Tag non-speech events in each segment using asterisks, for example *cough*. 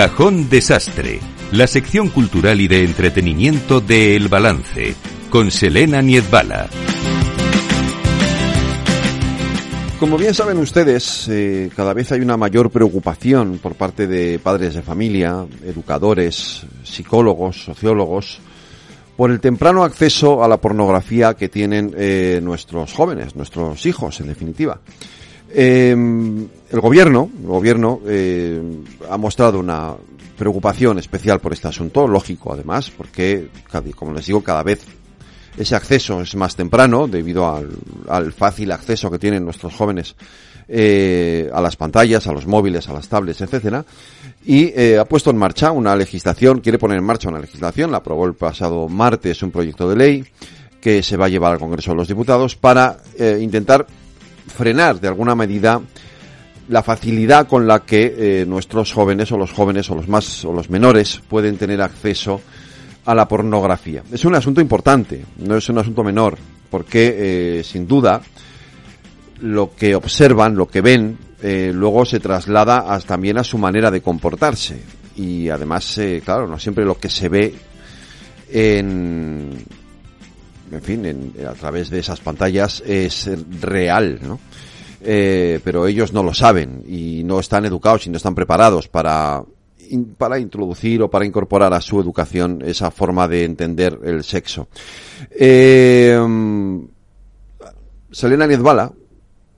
Cajón Desastre, la sección cultural y de entretenimiento de El Balance, con Selena Niezbala. Como bien saben ustedes, eh, cada vez hay una mayor preocupación por parte de padres de familia, educadores, psicólogos, sociólogos, por el temprano acceso a la pornografía que tienen eh, nuestros jóvenes, nuestros hijos, en definitiva. Em, el gobierno, el gobierno eh, ha mostrado una preocupación especial por este asunto, lógico además, porque, como les digo, cada vez ese acceso es más temprano debido al, fácil acceso que tienen nuestros jóvenes eh, a las pantallas, a los móviles, a las tablets, etcétera, y eh, ha puesto en marcha una legislación, quiere poner en marcha una legislación, la aprobó el pasado martes un proyecto de ley que se va a llevar al Congreso de los Diputados para intentar frenar de alguna medida la facilidad con la que eh, nuestros jóvenes o los jóvenes o los más o los menores pueden tener acceso a la pornografía. Es un asunto importante, no es un asunto menor, porque eh, sin duda lo que observan, lo que ven, eh, luego se traslada también a su manera de comportarse. Y además, claro, no siempre lo que se ve en, en fin, a través de esas pantallas es real, ¿no? Eh, pero ellos no lo saben y no están educados y no están preparados para para introducir o para incorporar a su educación esa forma de entender el sexo. Eh, Selena Niezbala,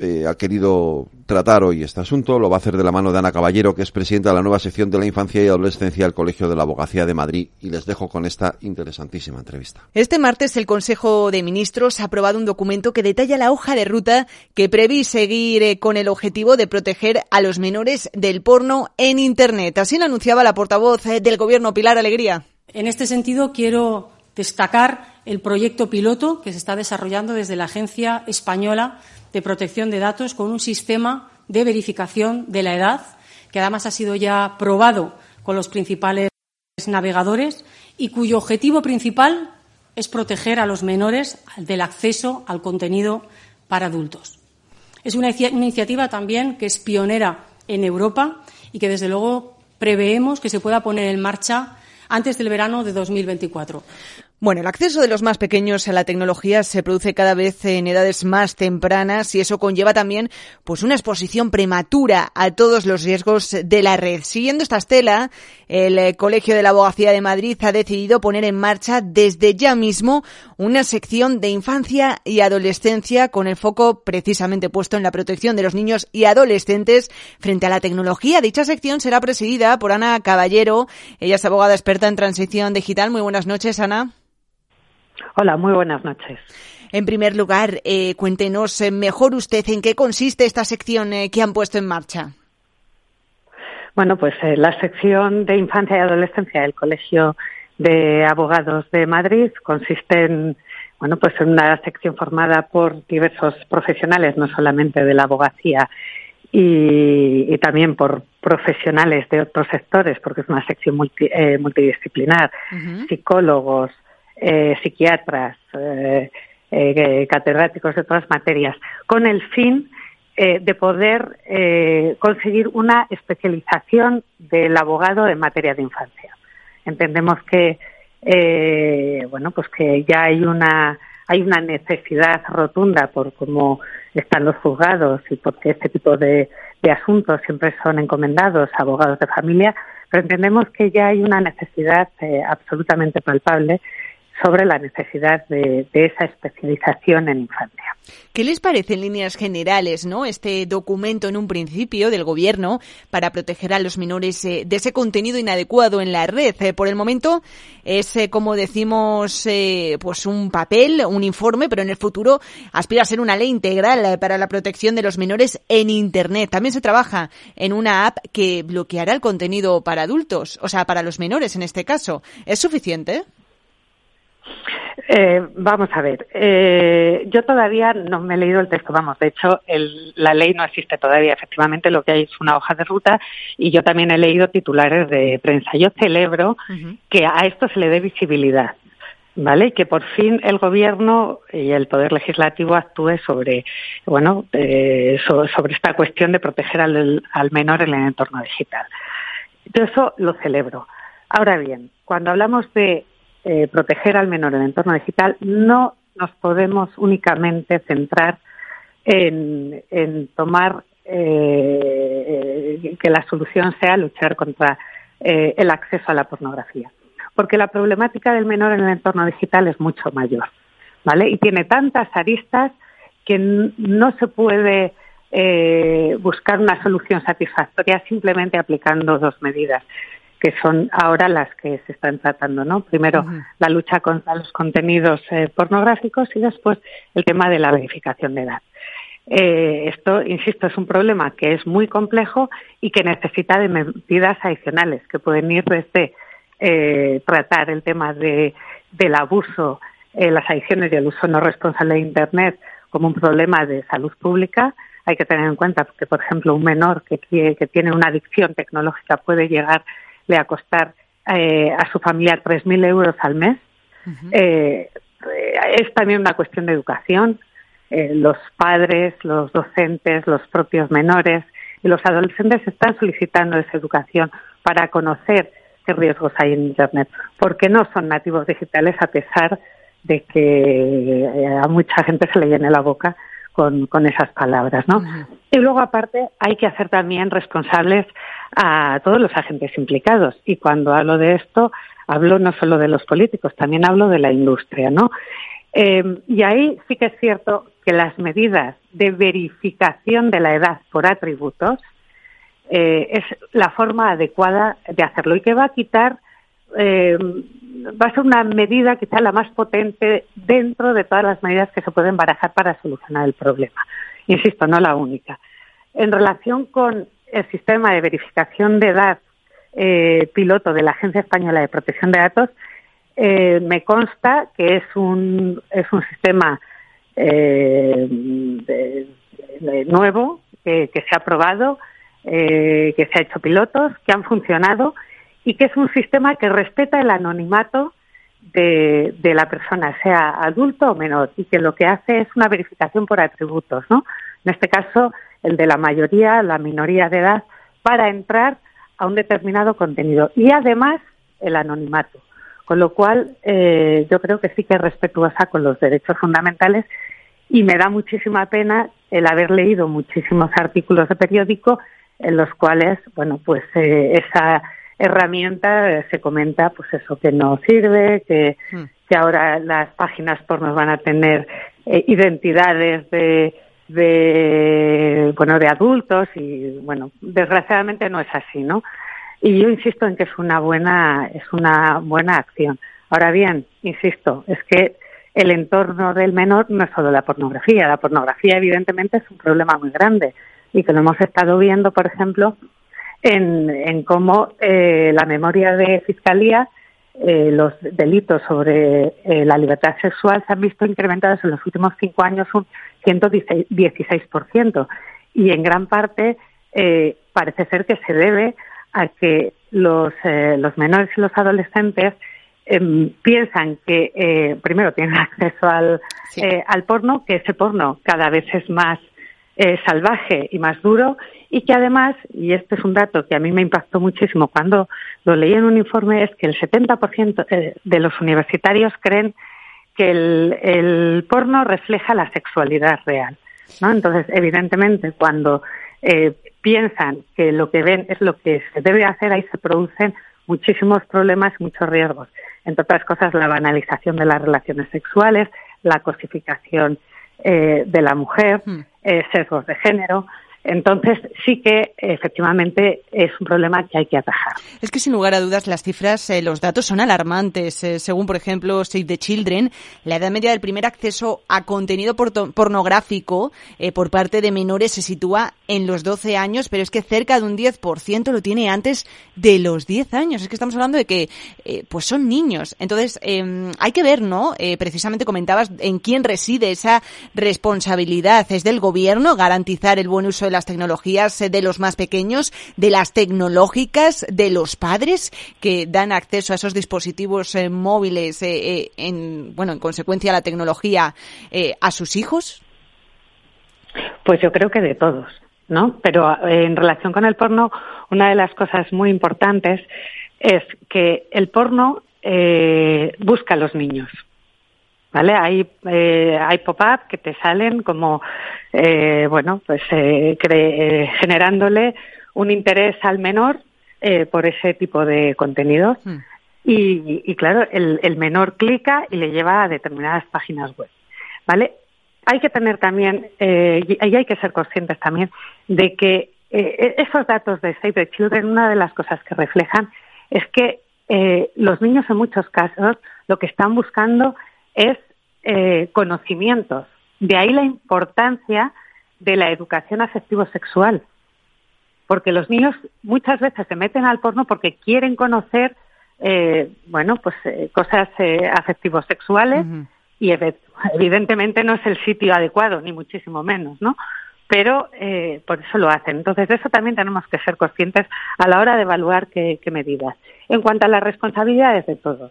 eh, ha querido tratar hoy este asunto. Lo va a hacer de la mano de Ana Caballero, que es presidenta de la nueva sección de la infancia y adolescencia del Colegio de la Abogacía de Madrid. Y les dejo con esta interesantísima entrevista. Este martes el Consejo de Ministros ha aprobado un documento que detalla la hoja de ruta que prevé seguir eh, con el objetivo de proteger a los menores del porno en Internet. Así lo anunciaba la portavoz eh, del Gobierno, Pilar Alegría. En este sentido, quiero destacar el proyecto piloto que se está desarrollando desde la Agencia Española de protección de datos con un sistema de verificación de la edad, que además ha sido ya probado con los principales navegadores y cuyo objetivo principal es proteger a los menores del acceso al contenido para adultos. Es una iniciativa también que es pionera en Europa y que, desde luego, preveemos que se pueda poner en marcha antes del verano de 2024. Bueno, el acceso de los más pequeños a la tecnología se produce cada vez en edades más tempranas y eso conlleva también pues una exposición prematura a todos los riesgos de la red. Siguiendo esta estela, el eh, Colegio de la Abogacía de Madrid ha decidido poner en marcha desde ya mismo una sección de infancia y adolescencia con el foco precisamente puesto en la protección de los niños y adolescentes frente a la tecnología. Dicha sección será presidida por Ana Caballero. Ella es abogada experta en transición digital. Muy buenas noches, Ana. Hola, muy buenas noches. En primer lugar, eh, cuéntenos eh, mejor usted en qué consiste esta sección eh, que han puesto en marcha. Bueno, pues la sección de infancia y adolescencia del Colegio de Abogados de Madrid consiste en, bueno, pues en una sección formada por diversos profesionales, no solamente de la abogacía y, también por profesionales de otros sectores, porque es una sección multidisciplinar, psicólogos, eh, psiquiatras, eh, eh, catedráticos de otras materias, con el fin de poder conseguir una especialización del abogado en materia de infancia. Entendemos que bueno, pues que ya hay una hay una necesidad rotunda por cómo están los juzgados y porque este tipo de, de asuntos siempre son encomendados a abogados de familia, pero entendemos que ya hay una necesidad absolutamente palpable sobre la necesidad de, esa especialización en infancia. ¿Qué les parece en líneas generales, no, este documento en un principio del gobierno para proteger a los menores eh, de ese contenido inadecuado en la red? Eh, por el momento es, eh, como decimos, pues un papel, un informe, pero en el futuro aspira a ser una ley integral para la protección de los menores en Internet. También se trabaja en una app que bloqueará el contenido para adultos, o sea, para los menores en este caso. ¿Es suficiente? Eh, vamos a ver, eh, yo todavía no me he leído el texto, vamos, de hecho la ley no existe todavía, efectivamente lo que hay es una hoja de ruta y yo también he leído titulares de prensa. Yo celebro que a esto se le dé visibilidad. ¿Vale? Y que por fin el gobierno y el poder legislativo actúe sobre, bueno, eh, sobre esta cuestión de proteger al menor en el entorno digital. Yo eso lo celebro. Ahora bien, cuando hablamos de eh, proteger al menor en el entorno digital, no nos podemos únicamente centrar en, tomar eh, que la solución sea luchar contra eh, el acceso a la pornografía. Porque la problemática del menor en el entorno digital es mucho mayor, ¿vale? Y tiene tantas aristas que no se puede buscar una solución satisfactoria simplemente aplicando dos medidas que son ahora las que se están tratando, ¿no? Primero, la lucha contra los contenidos eh, pornográficos y después el tema de la verificación de edad. Eh, esto, insisto, es un problema que es muy complejo y que necesita de medidas adicionales que pueden ir desde eh, tratar el tema de, del abuso, eh, las adicciones y el uso no responsable de Internet como un problema de salud pública. Hay que tener en cuenta que, por ejemplo, un menor que, que tiene una adicción tecnológica puede llegarle a costar a su familia 3.000 euros al mes. es también una cuestión de educación eh, los padres, los docentes, los propios menores y los adolescentes están solicitando esa educación para conocer qué riesgos hay en Internet, porque no son nativos digitales a pesar de que eh, a mucha gente se le llene la boca con, con esas palabras, ¿no? Y luego, aparte, hay que hacer también responsables a todos los agentes implicados. Y cuando hablo de esto, hablo no solo de los políticos, también hablo de la industria, ¿no? Eh, y ahí sí que es cierto que las medidas de verificación de la edad por atributos eh, es la forma adecuada de hacerlo y que va a quitar, eh, va a ser una medida quizá la más potente dentro de todas las medidas que se pueden barajar para solucionar el problema. Insisto, no la única. En relación con el sistema de verificación de edad piloto de la Agencia Española de Protección de Datos, eh, me consta que es un, es un sistema eh, nuevo que, se ha probado, eh, que se ha hecho pilotos, que han funcionado y que es un sistema que respeta el anonimato de, de, la persona, sea adulto o menor, y que lo que hace es una verificación por atributos, ¿no? En este caso, el de la mayoría, la minoría de edad, para entrar a un determinado contenido. Y además, el anonimato. Con lo cual, eh, yo creo que sí que es respetuosa con los derechos fundamentales y me da muchísima pena el haber leído muchísimos artículos de periódico en los cuales, bueno, pues eh, esa herramienta eh, se comenta, pues eso, que no sirve, que, hmm. que ahora las páginas pornos van a tener identidades de, de, bueno, de adultos y, bueno, desgraciadamente no es así, ¿no? Y yo insisto en que es una buena, es una buena acción. Ahora bien, insisto, es que el entorno del menor no es solo la pornografía. La pornografía, evidentemente, es un problema muy grande y que lo hemos estado viendo, por ejemplo, en, en cómo eh, la memoria de fiscalía, eh, los delitos sobre eh, la libertad sexual se han visto incrementados en los últimos cinco años un 116%. Y en gran parte parece ser que se debe a que los, eh, los menores y los adolescentes em, piensan que eh, primero tienen *laughs* acceso al, eh, al porno, que ese porno cada vez es más salvaje y más duro y que además, y este es un dato que a mí me impactó muchísimo cuando lo leí en un informe, es que el 70% de los universitarios creen que el, el porno refleja la sexualidad real. ¿no? Entonces, evidentemente, cuando eh, piensan que lo que ven es lo que se debe hacer, ahí se producen muchísimos problemas y muchos riesgos. Entre otras cosas, la banalización de las relaciones sexuales, la cosificación eh, de la mujer, hmm. Eh, sesgos de género. Entonces, sí que efectivamente es un problema que hay que atajar. Es que sin lugar a dudas las cifras, eh, los datos son alarmantes. Eh, según, por ejemplo, Save the Children, la edad media del primer acceso a contenido pornográfico eh, por parte de menores se sitúa en los 12 años, pero es que cerca de un 10% lo tiene antes de los 10 años. Es que estamos hablando de que pues son niños. Entonces, em, hay que ver, ¿no? precisamente comentabas en quién reside esa responsabilidad. Es del gobierno garantizar el buen uso de las tecnologías de los más pequeños, de las tecnológicas, de los padres que dan acceso a esos dispositivos eh, móviles, eh, eh, en, bueno, en consecuencia a la tecnología, a sus hijos? Pues yo creo que de todos. ¿no? Pero eh, en relación con el porno, una de las cosas muy importantes es que el porno eh, busca a los niños. ¿Vale? Hay, eh, hay pop-up que te salen como, eh, bueno, pues eh, eh generándole un interés al menor eh, por ese tipo de contenidos. Hmm. Y, y, claro, el, el menor clica y le lleva a determinadas páginas web. ¿Vale? Hay que tener también, eh, y hay que ser conscientes también de que eh, esos datos de Save the Children, una de las cosas que reflejan es que eh, los niños en muchos casos lo que están buscando es eh, conocimientos. De ahí la importancia de la educación afectivo-sexual. Porque los niños muchas veces se meten al porno porque quieren conocer, eh, bueno, pues eh, cosas eh, afectivo-sexuales y evidentemente no es el sitio adecuado, ni muchísimo menos, ¿no? Pero eh, por eso lo hacen. Entonces, de eso también tenemos que ser conscientes a la hora de evaluar qué, qué medidas. En cuanto a las responsabilidades de todos,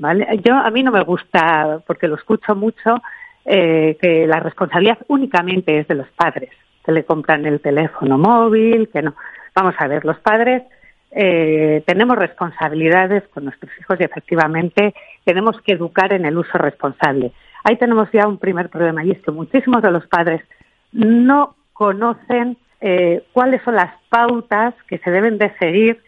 ¿vale? Yo, a mí no me gusta, porque lo escucho mucho, eh, que la responsabilidad únicamente es de los padres, que le compran el teléfono móvil, que no. Vamos a ver, los padres eh, tenemos responsabilidades con nuestros hijos y efectivamente tenemos que educar en el uso responsable. Ahí tenemos ya un primer problema y es que muchísimos de los padres no conocen eh, cuáles son las pautas que se deben de seguir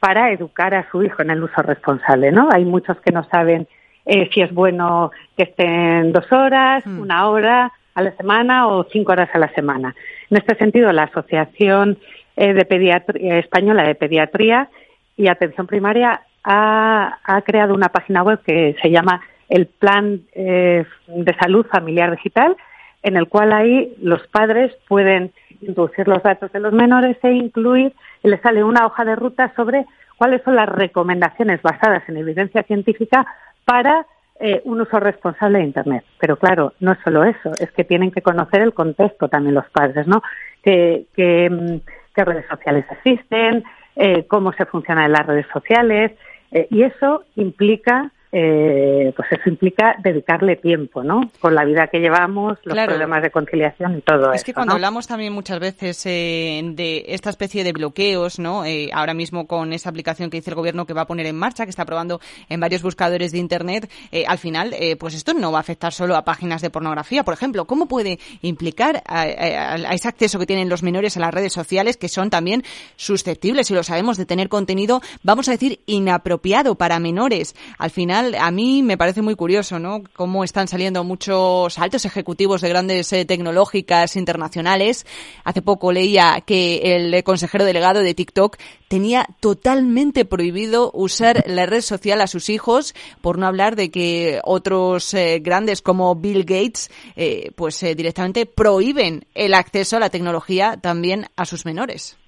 para educar a su hijo en el uso responsable, ¿no? Hay muchos que no saben eh, si es bueno que estén dos horas, mm. una hora a la semana o cinco horas a la semana. En este sentido, la Asociación eh, de Pediatría, Española de Pediatría y Atención Primaria ha, ha, creado una página web que se llama el Plan eh, de Salud Familiar Digital, en el cual ahí los padres pueden introducir los datos de los menores e incluir, y les sale una hoja de ruta sobre cuáles son las recomendaciones basadas en evidencia científica para eh, un uso responsable de Internet. Pero claro, no es solo eso, es que tienen que conocer el contexto también los padres, ¿no? Que, que, mm, qué redes sociales existen, eh, cómo se funcionan las redes sociales, eh, y eso implica eh, pues eso implica dedicarle tiempo, ¿no? Con la vida que llevamos, los problemas de conciliación y todo es que cuando hablamos también muchas veces eh, de esta especie de bloqueos, ¿no? Eh, ahora mismo con esa aplicación que dice el gobierno que va a poner en marcha, que está probando en varios buscadores de Internet, eh, al final, eh, pues esto no va a afectar solo a páginas de pornografía, por ejemplo. ¿Cómo puede implicar a, a, a ese acceso que tienen los menores a las redes sociales, que son también susceptibles, si lo sabemos, de tener contenido, vamos a decir, inapropiado para menores? Al final, a mí me parece muy curioso, ¿no? Cómo están saliendo muchos altos ejecutivos de grandes eh, tecnológicas internacionales. Hace poco leía que el consejero delegado de TikTok tenía totalmente prohibido usar la red social a sus hijos, por no hablar de que otros eh, grandes como Bill Gates, eh, pues directamente prohíben el acceso a la tecnología también a sus menores.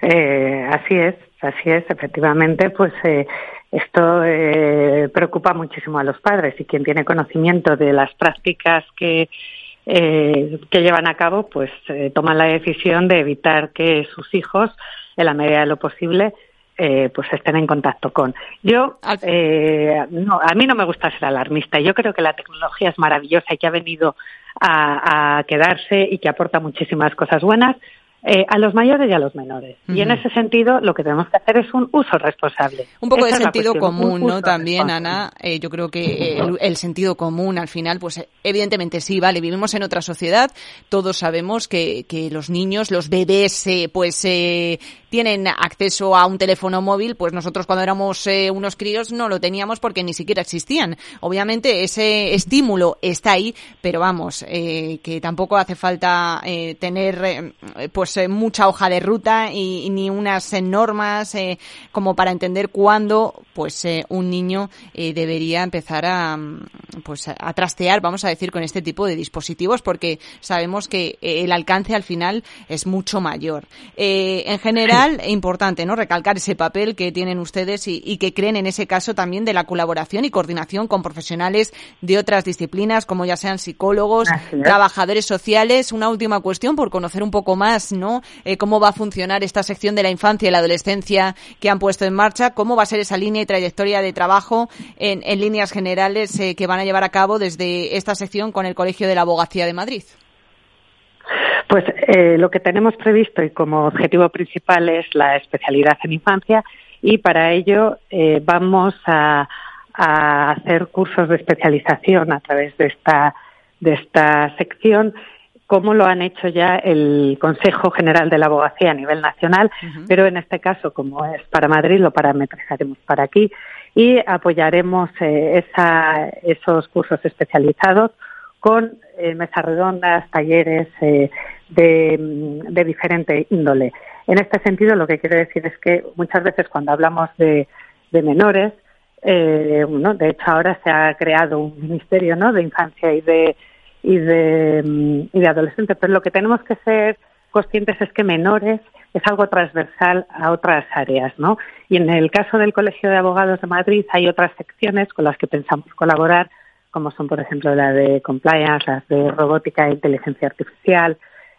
Así es, así es, efectivamente, pues esto eh, preocupa muchísimo a los padres y quien tiene conocimiento de las prácticas que, eh, que llevan a cabo, pues eh, toman la decisión de evitar que sus hijos, en la medida de lo posible, eh, pues estén en contacto con. Yo, eh, no, a mí no me gusta ser alarmista. Yo creo que la tecnología es maravillosa y que ha venido a, a quedarse y que aporta muchísimas cosas buenas eh, a los mayores y a los menores. Uh -huh. Y en ese sentido, lo que tenemos que hacer es un uso responsable. Un poco Esa de sentido común, ¿no? También, Ana, eh, yo creo que el, el, sentido común al final, pues evidentemente sí, vale, vivimos en otra sociedad, todos sabemos que, que los niños, los bebés, eh, pues eh, tienen acceso a un teléfono móvil, pues nosotros cuando éramos eh, unos críos no lo teníamos porque ni siquiera existían. Obviamente ese estímulo está ahí, pero vamos, eh, que tampoco hace falta eh, tener eh, pues eh, mucha hoja de ruta y, y ni unas normas eh, como para entender cuándo pues eh, un niño debería empezar a pues a trastear, vamos a decir, con este tipo de dispositivos porque sabemos que el alcance al final es mucho mayor. en general *coughs* importante, ¿no? Recalcar ese papel que tienen ustedes y, y, que creen en ese caso también de la colaboración y coordinación con profesionales de otras disciplinas, como ya sean psicólogos, trabajadores sociales. Una última cuestión por conocer un poco más, ¿no? Eh, cómo va a funcionar esta sección de la infancia y la adolescencia que han puesto en marcha, cómo va a ser esa línea y trayectoria de trabajo en, líneas generales eh, que van a llevar a cabo desde esta sección con el Colegio de la Abogacía de Madrid. Pues eh, lo que tenemos previsto y como objetivo principal es la especialidad en infancia y para ello vamos a, hacer cursos de especialización a través de esta, de esta sección como lo han hecho ya el Consejo General de la Abogacía a nivel nacional, pero en este caso, como es para Madrid, lo parametraremos para aquí y apoyaremos eh, esa, esos cursos especializados con eh, mesas redondas, talleres eh, de, de, diferente índole. En este sentido, lo que quiero decir es que muchas veces cuando hablamos de, de menores, eh, de hecho ahora se ha creado un ministerio ¿no? de infancia y de, y de, y de adolescentes, pero lo que tenemos que ser conscientes es que menores es algo transversal a otras áreas, ¿no? Y en el caso del Colegio de Abogados de Madrid hay otras secciones con las que pensamos colaborar, como son, por ejemplo, la de compliance, las de robótica e inteligencia artificial,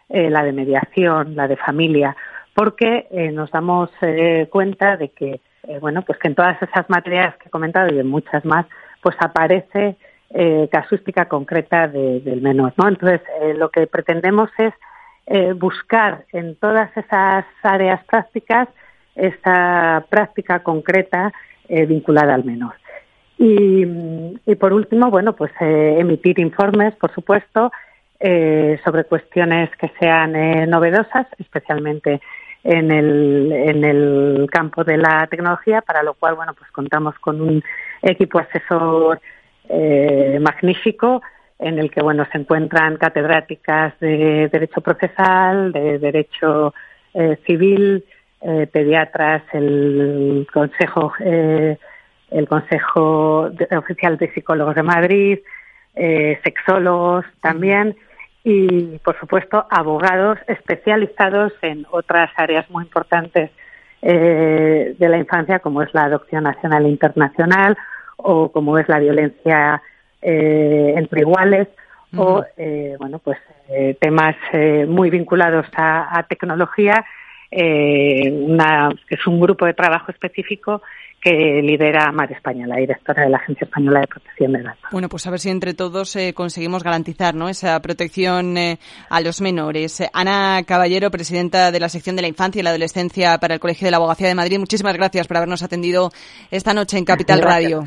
eh, la de mediación, la de familia, porque eh, nos damos eh, cuenta de que, bueno, pues que en todas esas materias que he comentado y en muchas más, pues aparece casuística concreta del menor, ¿no? Entonces, lo que pretendemos es eh, buscar en todas esas áreas prácticas esa práctica concreta eh, vinculada al menor. Y, por último, bueno, pues eh, emitir informes, por supuesto, sobre cuestiones que sean novedosas, especialmente en el, en el campo de la tecnología, para lo cual, bueno, pues contamos con un equipo asesor magnífico en el que bueno se encuentran catedráticas de derecho procesal, de derecho eh, civil, eh, pediatras, el consejo eh, el consejo oficial de psicólogos de Madrid, sexólogos también y por supuesto abogados especializados en otras áreas muy importantes de la infancia como es la adopción nacional e internacional o como es la violencia eh, entre iguales o eh, bueno pues eh, temas muy vinculados a, tecnología una, que es un grupo de trabajo específico que lidera Mar España, la directora de la Agencia Española de Protección de Datos. Bueno, pues a ver si entre todos conseguimos garantizar ¿no? esa protección a los menores. Ana Caballero, presidenta de la sección de la infancia y la adolescencia para el Colegio de la Abogacía de Madrid, muchísimas gracias por habernos atendido esta noche en Capital Radio.